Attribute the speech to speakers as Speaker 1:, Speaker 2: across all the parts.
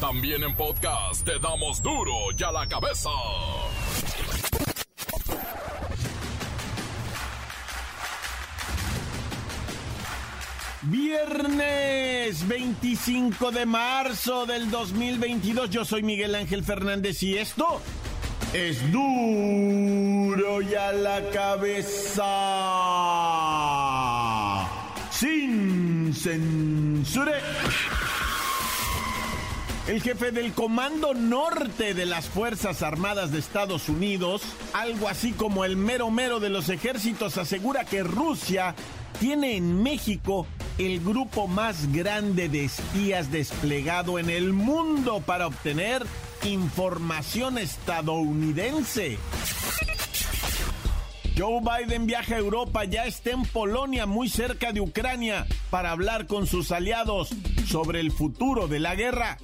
Speaker 1: También en podcast te damos duro y a la cabeza.
Speaker 2: Viernes 25 de marzo del 2022. Yo soy Miguel Ángel Fernández y esto es duro y a la cabeza. Sin censura. El jefe del Comando Norte de las Fuerzas Armadas de Estados Unidos, algo así como el mero mero de los ejércitos, asegura que Rusia tiene en México el grupo más grande de espías desplegado en el mundo para obtener información estadounidense. Joe Biden viaja a Europa, ya está en Polonia, muy cerca de Ucrania, para hablar con sus aliados sobre el futuro de la guerra.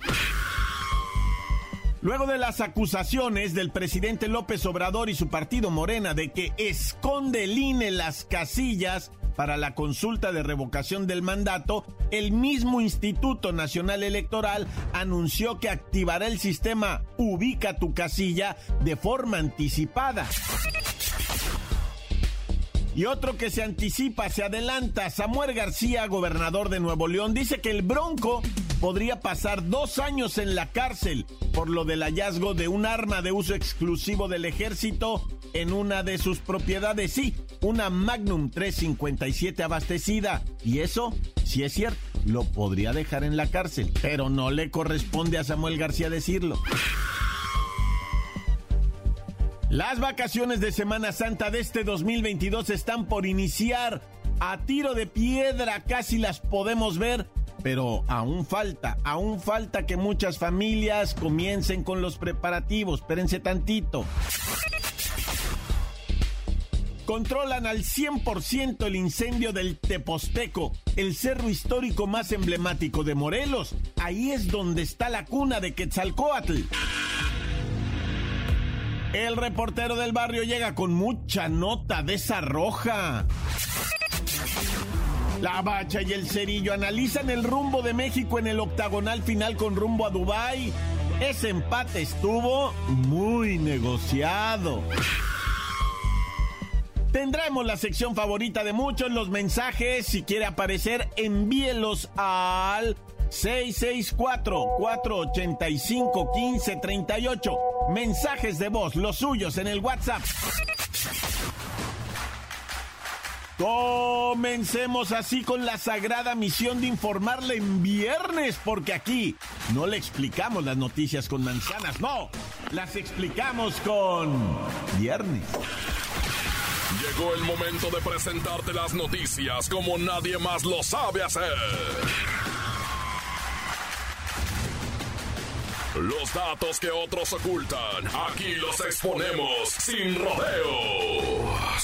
Speaker 2: Luego de las acusaciones del presidente López Obrador y su partido Morena de que esconde el INE las casillas para la consulta de revocación del mandato, el mismo Instituto Nacional Electoral anunció que activará el sistema Ubica tu casilla de forma anticipada. Y otro que se anticipa, se adelanta, Samuel García, gobernador de Nuevo León, dice que el Bronco podría pasar dos años en la cárcel por lo del hallazgo de un arma de uso exclusivo del ejército en una de sus propiedades. Sí, una Magnum 357 abastecida. Y eso, si es cierto, lo podría dejar en la cárcel. Pero no le corresponde a Samuel García decirlo. Las vacaciones de Semana Santa de este 2022 están por iniciar. A tiro de piedra casi las podemos ver, pero aún falta, aún falta que muchas familias comiencen con los preparativos. Espérense tantito. Controlan al 100% el incendio del Teposteco, el cerro histórico más emblemático de Morelos. Ahí es donde está la cuna de Quetzalcoatl. El reportero del barrio llega con mucha nota de esa roja. La Bacha y el Cerillo analizan el rumbo de México en el octagonal final con rumbo a Dubái. Ese empate estuvo muy negociado. Tendremos la sección favorita de muchos, los mensajes. Si quiere aparecer, envíelos al 664-485-1538. Mensajes de voz, los suyos en el WhatsApp. Comencemos así con la sagrada misión de informarle en viernes, porque aquí no le explicamos las noticias con manzanas, no, las explicamos con viernes.
Speaker 1: Llegó el momento de presentarte las noticias como nadie más lo sabe hacer. Los datos que otros ocultan, aquí los exponemos sin rodeos.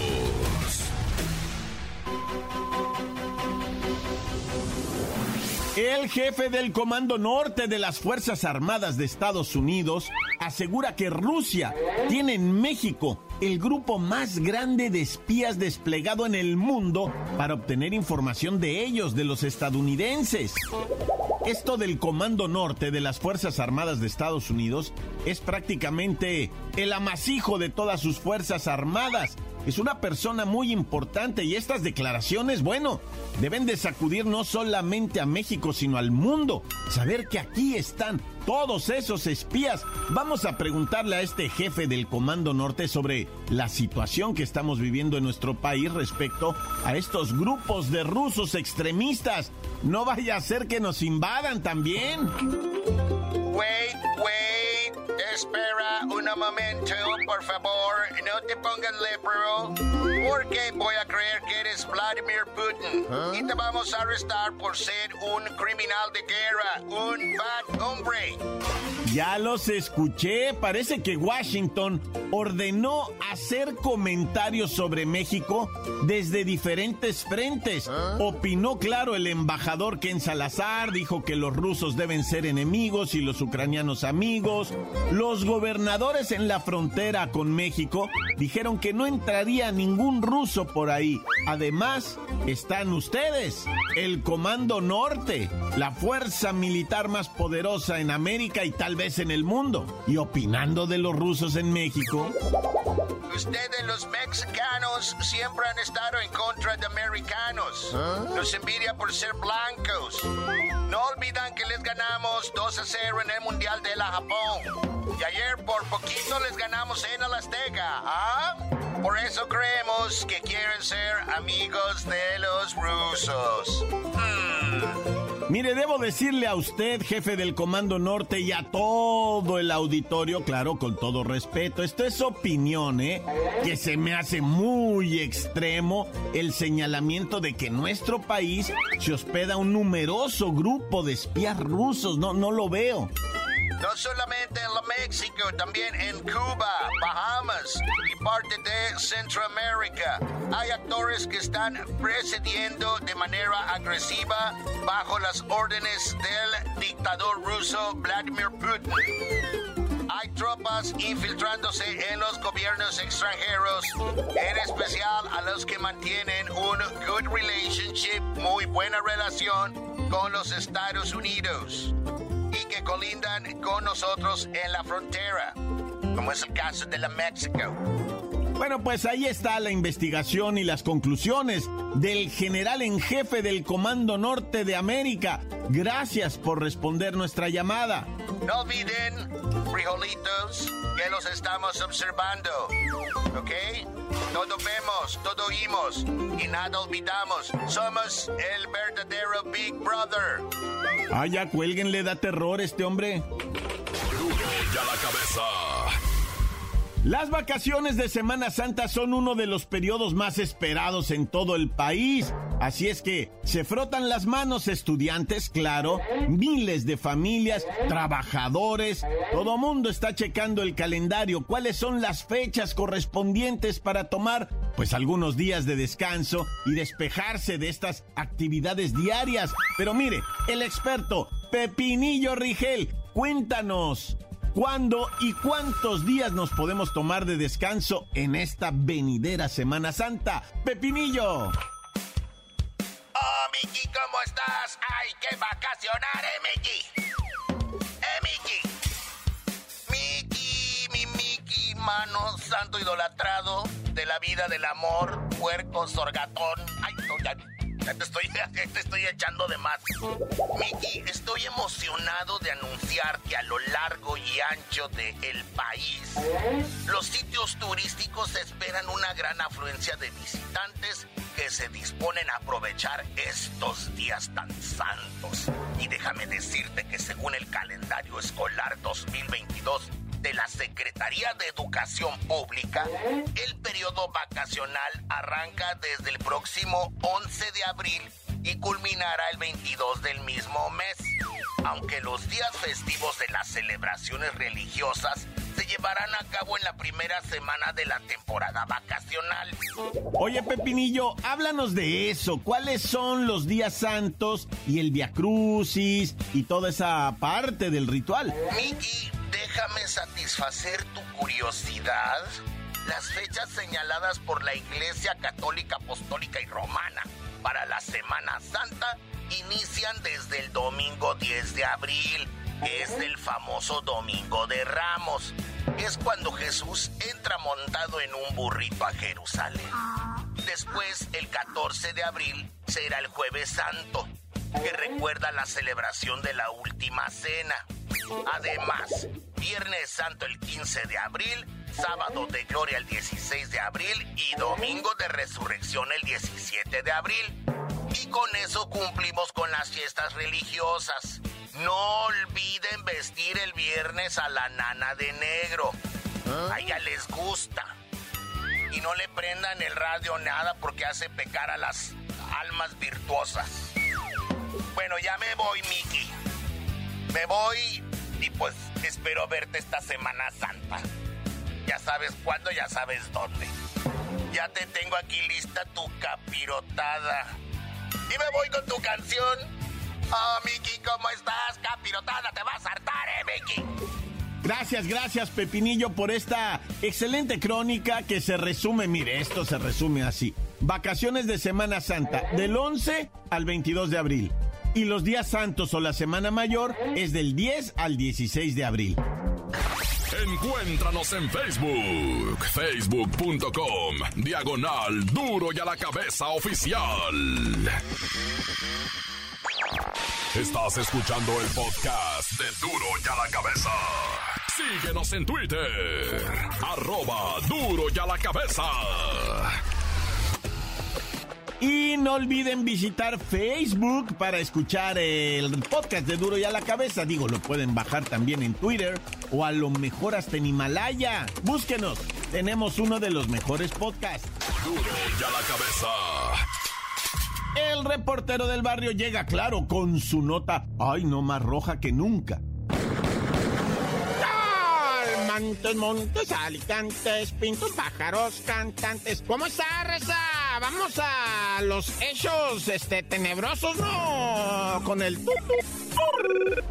Speaker 2: El jefe del Comando Norte de las Fuerzas Armadas de Estados Unidos asegura que Rusia tiene en México el grupo más grande de espías desplegado en el mundo para obtener información de ellos, de los estadounidenses. Esto del Comando Norte de las Fuerzas Armadas de Estados Unidos es prácticamente el amasijo de todas sus Fuerzas Armadas es una persona muy importante y estas declaraciones, bueno, deben de sacudir no solamente a México, sino al mundo. Saber que aquí están todos esos espías. Vamos a preguntarle a este jefe del Comando Norte sobre la situación que estamos viviendo en nuestro país respecto a estos grupos de rusos extremistas. No vaya a ser que nos invadan también.
Speaker 3: Un momento, por favor, no te pongas lepro, porque voy a creer que eres Vladimir Putin. Y te vamos a arrestar por ser un criminal de guerra, un bad hombre.
Speaker 2: Ya los escuché. Parece que Washington ordenó hacer comentarios sobre México desde diferentes frentes. Opinó claro el embajador Ken Salazar, dijo que los rusos deben ser enemigos y los ucranianos amigos. Los gobernadores en la frontera con México dijeron que no entraría ningún ruso por ahí. Además, están ustedes, el Comando Norte, la fuerza militar más poderosa en América y tal vez en el mundo. Y opinando de los rusos en México.
Speaker 3: Ustedes los mexicanos siempre han estado en contra de americanos. Los envidia por ser blancos. No olvidan que les ganamos 2 a 0 en el Mundial de la Japón. Y ayer por poquito les ganamos en el Azteca. ¿Ah? Por eso creemos que quieren ser amigos de los rusos. Hmm.
Speaker 2: Mire, debo decirle a usted, jefe del Comando Norte, y a todo el auditorio, claro, con todo respeto, esto es opinión, ¿eh? Que se me hace muy extremo el señalamiento de que nuestro país se hospeda un numeroso grupo de espías rusos. No, no lo veo.
Speaker 3: No solamente en México, también en Cuba, Bahamas y parte de Centroamérica. Hay actores que están precediendo de manera agresiva bajo las órdenes del dictador ruso Vladimir Putin. Hay tropas infiltrándose en los gobiernos extranjeros, en especial a los que mantienen un good relationship, muy buena relación con los Estados Unidos colindan con nosotros en la frontera, como es el caso de la México.
Speaker 2: Bueno, pues ahí está la investigación y las conclusiones del general en jefe del Comando Norte de América. Gracias por responder nuestra llamada.
Speaker 3: No olviden, frijolitos, que los estamos observando. ¿Ok? Todo vemos, todo oímos y nada olvidamos. Somos el verdadero Big Brother.
Speaker 2: Ah, ya cuélguenle, da terror este hombre.
Speaker 1: ya la cabeza.
Speaker 2: Las vacaciones de Semana Santa son uno de los periodos más esperados en todo el país. Así es que se frotan las manos estudiantes, claro, miles de familias, trabajadores, todo mundo está checando el calendario, cuáles son las fechas correspondientes para tomar pues algunos días de descanso y despejarse de estas actividades diarias. Pero mire, el experto Pepinillo Rigel, cuéntanos, ¿Cuándo y cuántos días nos podemos tomar de descanso en esta venidera Semana Santa? Pepinillo.
Speaker 3: Oh, Miki, ¿cómo estás? Hay que vacacionar, ¿eh, Miki? ¿Eh, Miki? Miki, mi Miki, mano santo idolatrado de la vida del amor, puerco, sorgatón. Ay, no, ya te estoy, echando de más. Miki, estoy emocionado de anunciar que a lo largo y ancho del país, los sitios turísticos esperan una gran afluencia de visitantes que se disponen a aprovechar estos días tan santos. Y déjame decirte que según el calendario escolar 2022, de la Secretaría de Educación Pública, el periodo vacacional arranca desde el próximo 11 de abril y culminará el 22 del mismo mes. Aunque los días festivos de las celebraciones religiosas se llevarán a cabo en la primera semana de la temporada vacacional.
Speaker 2: Oye, Pepinillo, háblanos de eso. ¿Cuáles son los días santos y el Via Crucis y toda esa parte del ritual?
Speaker 3: Miki, déjame satisfacer tu curiosidad. Las fechas señaladas por la Iglesia Católica Apostólica y Romana para la Semana Santa inician desde el domingo 10 de abril, que es el famoso Domingo de Ramos. Es cuando Jesús entra montado en un burrito a Jerusalén. Después, el 14 de abril, será el Jueves Santo, que recuerda la celebración de la Última Cena. Además, Viernes Santo el 15 de abril, Sábado de Gloria el 16 de abril y Domingo de Resurrección el 17 de abril. Y con eso cumplimos con las fiestas religiosas. No olviden vestir el viernes a la nana de negro. A ella les gusta. Y no le prendan el radio nada porque hace pecar a las almas virtuosas. Bueno, ya me voy, Mickey. Me voy y pues espero verte esta Semana Santa. Ya sabes cuándo, ya sabes dónde. Ya te tengo aquí lista tu capirotada. Y me voy con tu canción. Oh, Mickey, ¿cómo estás? Capirotada, te vas a hartar, ¿eh, Mickey?
Speaker 2: Gracias, gracias, Pepinillo, por esta excelente crónica que se resume, mire, esto se resume así. Vacaciones de Semana Santa, del 11 al 22 de abril. Y los días santos o la Semana Mayor es del 10 al 16 de abril.
Speaker 1: Encuéntranos en Facebook, facebook.com, diagonal duro y a la cabeza oficial. Estás escuchando el podcast de duro y a la cabeza. Síguenos en Twitter, arroba duro y a la cabeza.
Speaker 2: Y no olviden visitar Facebook para escuchar el podcast de Duro y a la cabeza. Digo, lo pueden bajar también en Twitter o a lo mejor hasta en Himalaya. Búsquenos, tenemos uno de los mejores podcasts.
Speaker 1: Duro y a la cabeza.
Speaker 2: El reportero del barrio llega, claro, con su nota, ay, no más roja que nunca. Montes, montes, alicantes, pintos, pájaros, cantantes. ¿Cómo está, Reza? Vamos a los hechos, este, tenebrosos, ¿no? Con el...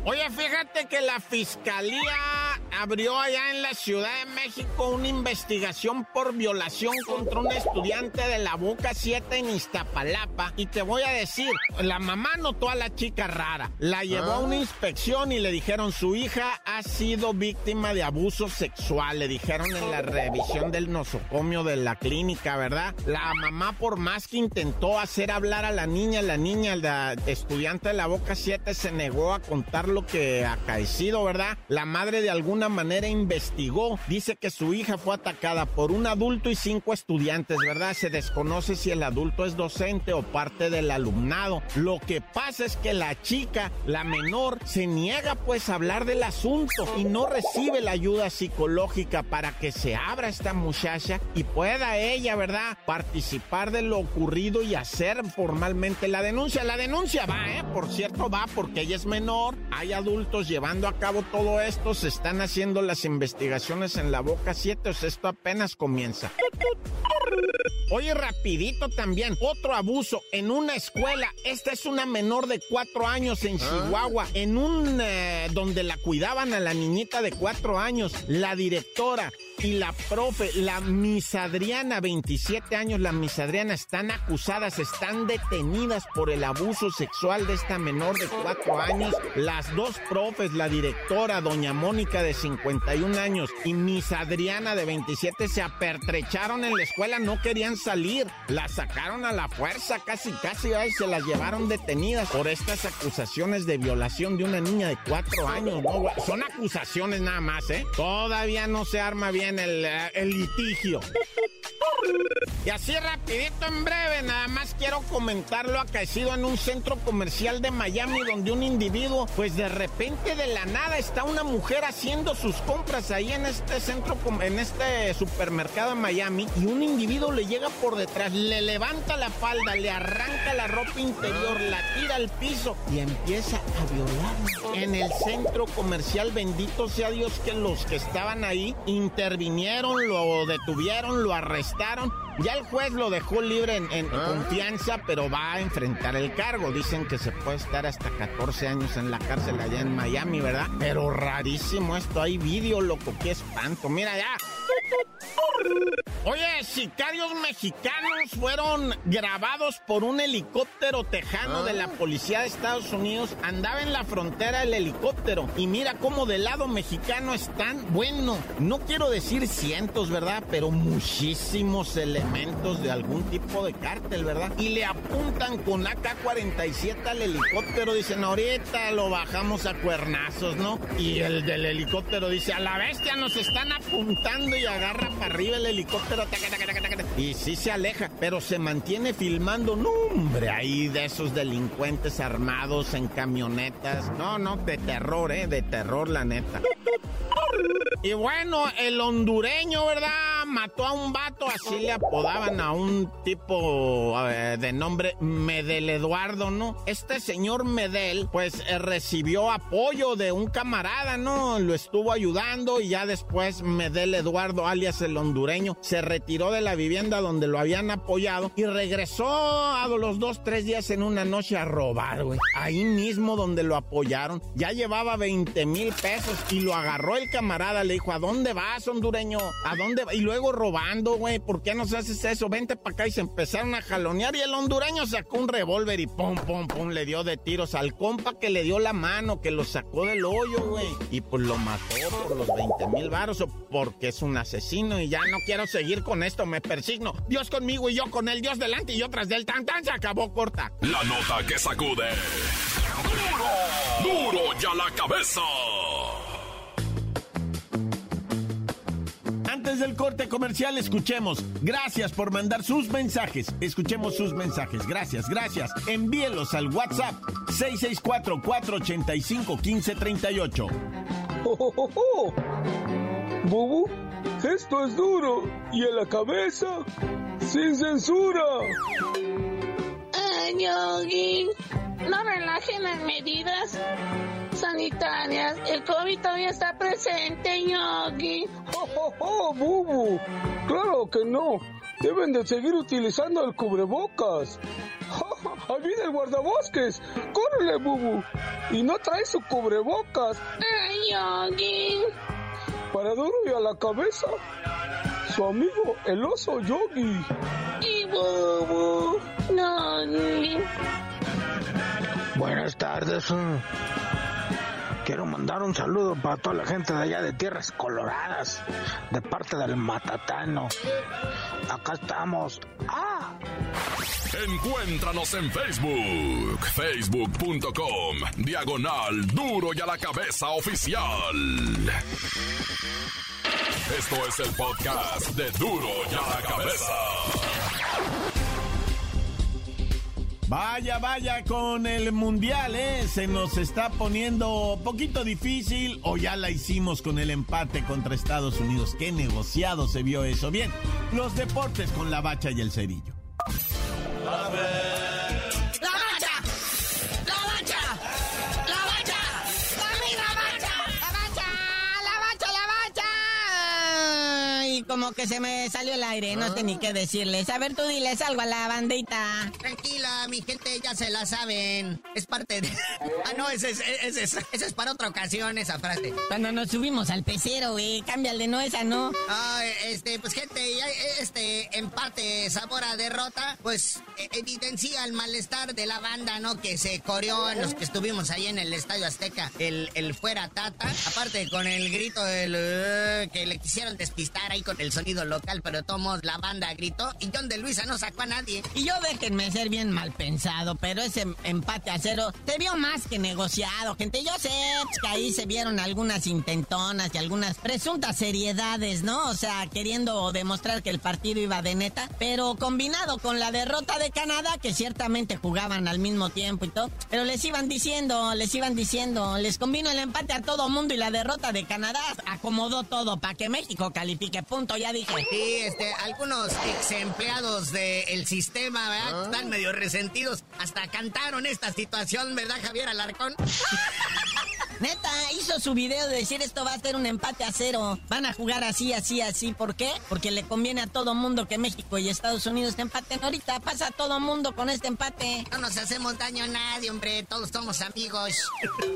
Speaker 2: Oye, fíjate que la fiscalía abrió allá en la Ciudad de México una investigación por violación contra un estudiante de la Boca 7 en Iztapalapa. Y te voy a decir, la mamá notó a la chica rara, la llevó a una inspección y le dijeron su hija ha sido víctima de abuso sexual, le dijeron en la revisión del nosocomio de la clínica, ¿verdad? La mamá por más que intentó hacer hablar a la niña, la niña, la estudiante de la Boca 7 se negó a contar lo que ha acaecido, ¿verdad? La madre de alguna manera investigó. Dice que su hija fue atacada por un adulto y cinco estudiantes, ¿verdad? Se desconoce si el adulto es docente o parte del alumnado. Lo que pasa es que la chica, la menor, se niega pues a hablar del asunto y no recibe la ayuda psicológica para que se abra esta muchacha y pueda ella, ¿verdad? Participar de lo ocurrido y hacer formalmente la denuncia. La denuncia va, ¿eh? Por cierto, va porque ella es menor, hay adultos llevando a cabo todo esto, se están haciendo las investigaciones en la Boca 7, o sea, esto apenas comienza. Oye, rapidito también, otro abuso en una escuela. Esta es una menor de cuatro años en Chihuahua, en un eh, donde la cuidaban a la niñita de cuatro años. La directora y la profe, la misadriana, 27 años, la misadriana, están acusadas, están detenidas por el abuso sexual de esta menor de cuatro años. Las dos profes, la directora, doña Mónica de 51 años y misadriana de 27, se apertrecharon en la escuela, no querían salir, las sacaron a la fuerza, casi, casi, ahí se las llevaron detenidas por estas acusaciones de violación de una niña de cuatro años. No, son acusaciones nada más, ¿eh? Todavía no se arma bien el, eh, el litigio. Y así rapidito en breve, nada más quiero comentar lo acaecido en un centro comercial de Miami donde un individuo, pues de repente de la nada está una mujer haciendo sus compras ahí en este centro, en este supermercado en Miami y un individuo le llega por detrás, le levanta la falda, le arranca la ropa interior, la tira al piso y empieza a violarla. En el centro comercial, bendito sea Dios que los que estaban ahí intervinieron, lo detuvieron, lo arrestaron ya el juez lo dejó libre en, ah. confianza, pero va a enfrentar el cargo. Dicen que se puede estar hasta 14 años en la cárcel allá en Miami, ¿verdad? Pero rarísimo esto. Hay vídeo, loco, qué espanto. Mira ya. Oye, sicarios mexicanos fueron grabados por un helicóptero tejano de la ah. policía de Estados Unidos. Andaba en la frontera el helicóptero. Y mira cómo del lado mexicano están, bueno, no quiero decir cientos, ¿verdad? Pero muchísimos elementos de algún tipo de cártel, ¿verdad? Y le apuntan con AK-47 al helicóptero. Dicen, ahorita lo bajamos a cuernazos, ¿no? Y el del helicóptero dice, a la bestia nos están apuntando y agarra para arriba el helicóptero. y sí se aleja, pero se mantiene filmando. No, hombre, ahí de esos delincuentes armados en camionetas. No, no, de terror, ¿eh? De terror, la neta. Y bueno, el hondureño, ¿verdad? Mató a un vato, así le apodaban a un tipo de nombre Medel Eduardo, ¿no? Este señor Medel, pues eh, recibió apoyo de un camarada, ¿no? Lo estuvo ayudando y ya después Medel Eduardo, alias el hondureño, se retiró de la vivienda donde lo habían apoyado y regresó a los dos, tres días en una noche a robar, güey. Ahí mismo donde lo apoyaron. Ya llevaba 20 mil pesos y lo agarró el camarada. Le dijo, ¿a dónde vas, hondureño? ¿A dónde? Y luego robando, güey. ¿Por qué no se haces eso? Vente para acá y se empezaron a jalonear. Y el hondureño sacó un revólver y pum, pum, pum, le dio de tiros al compa que le dio la mano, que lo sacó del hoyo, güey. Y pues lo mató por los 20 mil varos porque es un asesino y ya no quiero seguir con esto, me persigno. Dios conmigo y yo con él, Dios delante y yo tras del tan tan se acabó corta.
Speaker 1: La nota que sacude. ¡Duro! ¡Duro ya la cabeza!
Speaker 2: Del corte comercial, escuchemos. Gracias por mandar sus mensajes. Escuchemos sus mensajes. Gracias, gracias. Envíelos al WhatsApp 664-485-1538.
Speaker 4: ¡Oh, oh, oh, oh! Bubu, esto es duro y en la cabeza, sin censura.
Speaker 5: Ay, Yogi, no relajen las medidas sanitarias. El COVID todavía está presente, Yogi.
Speaker 4: ¡Oh, oh, oh, Bubu! Claro que no. Deben de seguir utilizando el cubrebocas. ¡Ahí viene el guardabosques! ¡Córrele, Bubu! Y no trae su cubrebocas.
Speaker 5: Ay, Yogi.
Speaker 4: Para duro y a la cabeza, su amigo el oso Yogi.
Speaker 5: Y Bubu. No.
Speaker 6: Buenas tardes. Quiero mandar un saludo para toda la gente de allá de Tierras Coloradas, de parte del Matatano. Acá estamos. ¡Ah!
Speaker 1: Encuéntranos en Facebook, facebook.com, diagonal duro y a la cabeza oficial. Esto es el podcast de duro y a la cabeza.
Speaker 2: Vaya, vaya con el mundial, ¿eh? Se nos está poniendo poquito difícil o ya la hicimos con el empate contra Estados Unidos. Qué negociado se vio eso. Bien, los deportes con la bacha y el cerillo.
Speaker 7: ¡La como que se me salió el aire, no sé ni qué decirles. A ver, tú diles algo a la bandita.
Speaker 8: Tranquila, mi gente, ya se la saben. Es parte de... Ah, no, ese es, ese es, ese es para otra ocasión, esa frase.
Speaker 7: Cuando nos subimos al pecero, güey, cámbiale, no esa, no.
Speaker 8: Ah, este, pues gente, ya, este empate sabor a derrota, pues e- evidencia el malestar de la banda, ¿no? Que se coreó en los que estuvimos ahí en el Estadio Azteca, el, el fuera tata. Aparte con el grito del... eh, que le quisieron despistar ahí con el sonido local, pero tomos la banda gritó y John de Luisa no sacó a nadie.
Speaker 7: Y yo déjenme ser bien mal pensado, pero ese empate a cero se vio más que negociado, gente. Yo sé que ahí se vieron algunas intentonas y algunas presuntas seriedades, ¿no? O sea, queriendo demostrar que el partido iba de neta, pero combinado con la derrota de Canadá, que ciertamente jugaban al mismo tiempo y todo, pero les iban diciendo, les iban diciendo, les combino el empate a todo mundo y la derrota de Canadá acomodó todo para que México califique, punto, ya dije.
Speaker 8: Sí, este, algunos ex empleados del sistema, ¿verdad? Están medio resentidos. Hasta cantaron esta situación, ¿verdad, Javier Alarcón?
Speaker 7: Neta, hizo su video de decir esto va a ser un empate a cero. Van a jugar así, así, así. ¿Por qué? Porque le conviene a todo mundo que México y Estados Unidos empaten. Ahorita pasa a todo mundo con este empate.
Speaker 8: No nos hacemos daño a nadie, hombre. Todos somos amigos.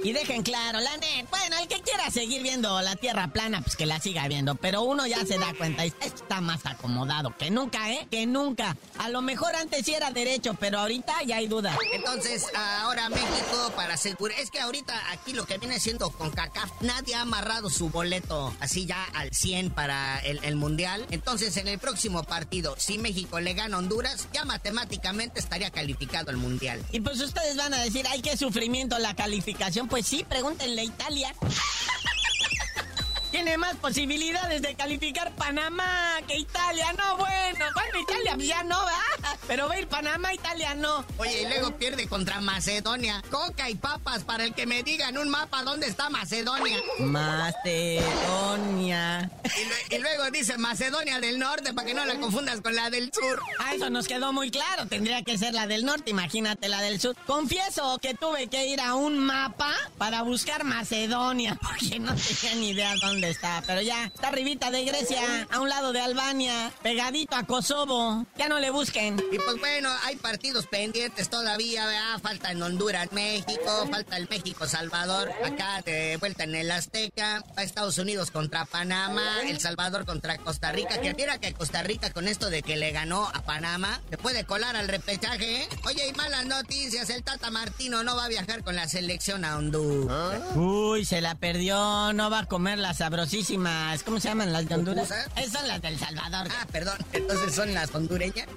Speaker 7: Y dejen claro, la net. Bueno, el que quiera seguir viendo la tierra plana, pues que la siga viendo. Pero uno ya se da cuenta, está más acomodado que nunca, ¿eh? Que nunca. A lo mejor antes sí era derecho, pero ahorita ya hay duda.
Speaker 8: Entonces, ahora México, para asegurar. Es que ahorita aquí lo que viene siendo con CACAF, nadie ha amarrado su boleto así ya al 100 para el, el mundial. Entonces, en el próximo partido, si México le gana a Honduras, ya matemáticamente estaría calificado al mundial.
Speaker 7: Y pues ustedes van a decir, ay, qué sufrimiento la calificación. Pues sí, pregúntenle a Italia. Tiene más posibilidades de calificar Panamá que Italia. No, bueno. Bueno, Italia ya no, ¿verdad? Pero va a ir Panamá, Italia no.
Speaker 8: Oye, y luego pierde contra Macedonia. Coca y papas para el que me diga en un mapa dónde está Macedonia.
Speaker 7: Macedonia. Macedonia.
Speaker 8: Y, luego dice Macedonia del Norte para que no la confundas con la del Sur.
Speaker 7: Ah, eso nos quedó muy claro. Tendría que ser la del Norte, imagínate la del Sur. Confieso que tuve que ir a un mapa para buscar Macedonia, porque no tenía ni idea dónde está. Pero ya, está arribita de Grecia, a un lado de Albania, pegadito a Kosovo. Ya no le busquen.
Speaker 8: Y pues bueno, hay partidos pendientes todavía, ¿verdad? Falta en Honduras, México, falta el México-Salvador, acá de vuelta en el Azteca, a Estados Unidos contra Panamá, El Salvador contra Costa Rica, que mira que Costa Rica con esto de que le ganó a Panamá, se puede colar al repechaje, ¿eh? Oye, y malas noticias, el Tata Martino no va a viajar con la selección a Honduras.
Speaker 7: Uy, se la perdió, no va a comer las sabrosísimas, ¿cómo se llaman las de Honduras? Esas son las del Salvador.
Speaker 8: Ah, perdón, entonces son las hondureñas.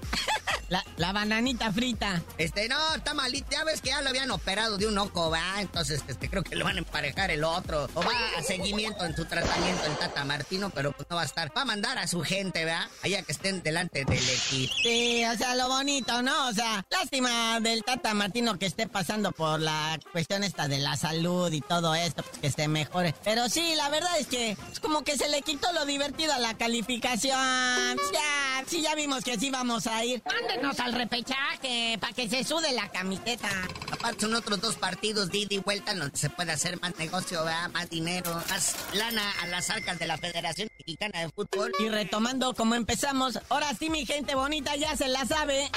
Speaker 7: La, la, bananita frita.
Speaker 8: Este, no, está malito. Ya ves que ya lo habían operado de un ojo, va. Entonces, este, creo que lo van a emparejar el otro. O va a seguimiento en su tratamiento el Tata Martino, pero pues no va a estar. Va a mandar a su gente, ¿verdad? Allá que estén delante del equipo.
Speaker 7: Sí, o sea, lo bonito, ¿no? O sea, lástima del Tata Martino que esté pasando por la cuestión esta de la salud y todo esto, pues que se mejore. Pero sí, la verdad es que es como que se le quitó lo divertido a la calificación. Ya, sí, ya vimos que sí vamos a ir. Mándenos al repechaje para que se sude la camiseta.
Speaker 8: Aparte son otros dos partidos de ida y vuelta donde se puede hacer más negocio, ¿verdad? más dinero, más lana a las arcas de la Federación Mexicana de Fútbol.
Speaker 7: Y retomando como empezamos, ahora sí mi gente bonita ya se la sabe.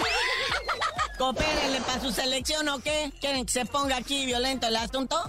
Speaker 7: Coopérenle para su selección o qué? ¿Quieren que se ponga aquí violento el asunto?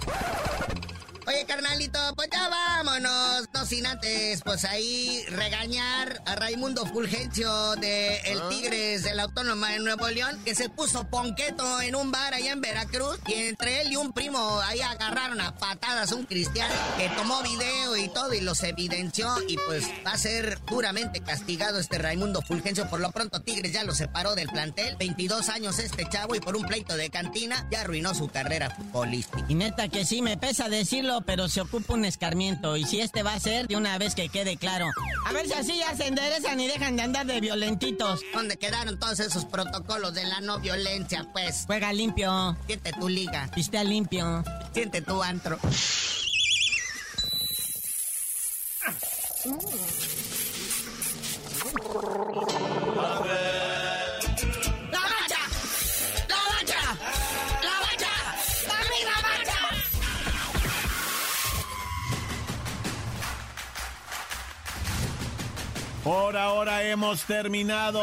Speaker 8: Oye, carnalito, pues ya vámonos. Sin antes, pues ahí regañar a Raimundo Fulgencio de El. Tigres de la Autónoma de Nuevo León, que se puso ponqueto en un bar allá en Veracruz. Y entre él y un primo ahí agarraron a patadas un cristiano que tomó video y todo y los evidenció. Y pues va a ser duramente castigado este Raimundo Fulgencio. Por lo pronto, Tigres ya lo separó del plantel. 22 años este chavo y por un pleito de cantina ya arruinó su carrera futbolística.
Speaker 7: Y neta que sí me pesa decirlo pero se ocupa un escarmiento. Y si este va a ser, de una vez que quede claro. A ver si así ya se enderezan y dejan de andar de violentitos.
Speaker 8: ¿Dónde quedaron todos esos protocolos de la no violencia, pues?
Speaker 7: Juega limpio.
Speaker 8: Siente tu liga.
Speaker 7: Pistea limpio.
Speaker 8: Siente tu antro.
Speaker 2: Por ahora hemos terminado.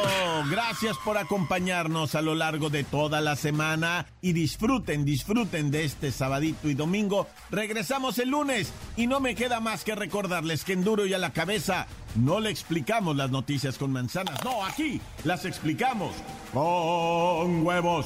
Speaker 2: Gracias por acompañarnos a lo largo de toda la semana y disfruten, disfruten de este sabadito y domingo. Regresamos el lunes y no me queda más que recordarles que en duro y a la cabeza no le explicamos las noticias con manzanas. No, aquí las explicamos con huevos.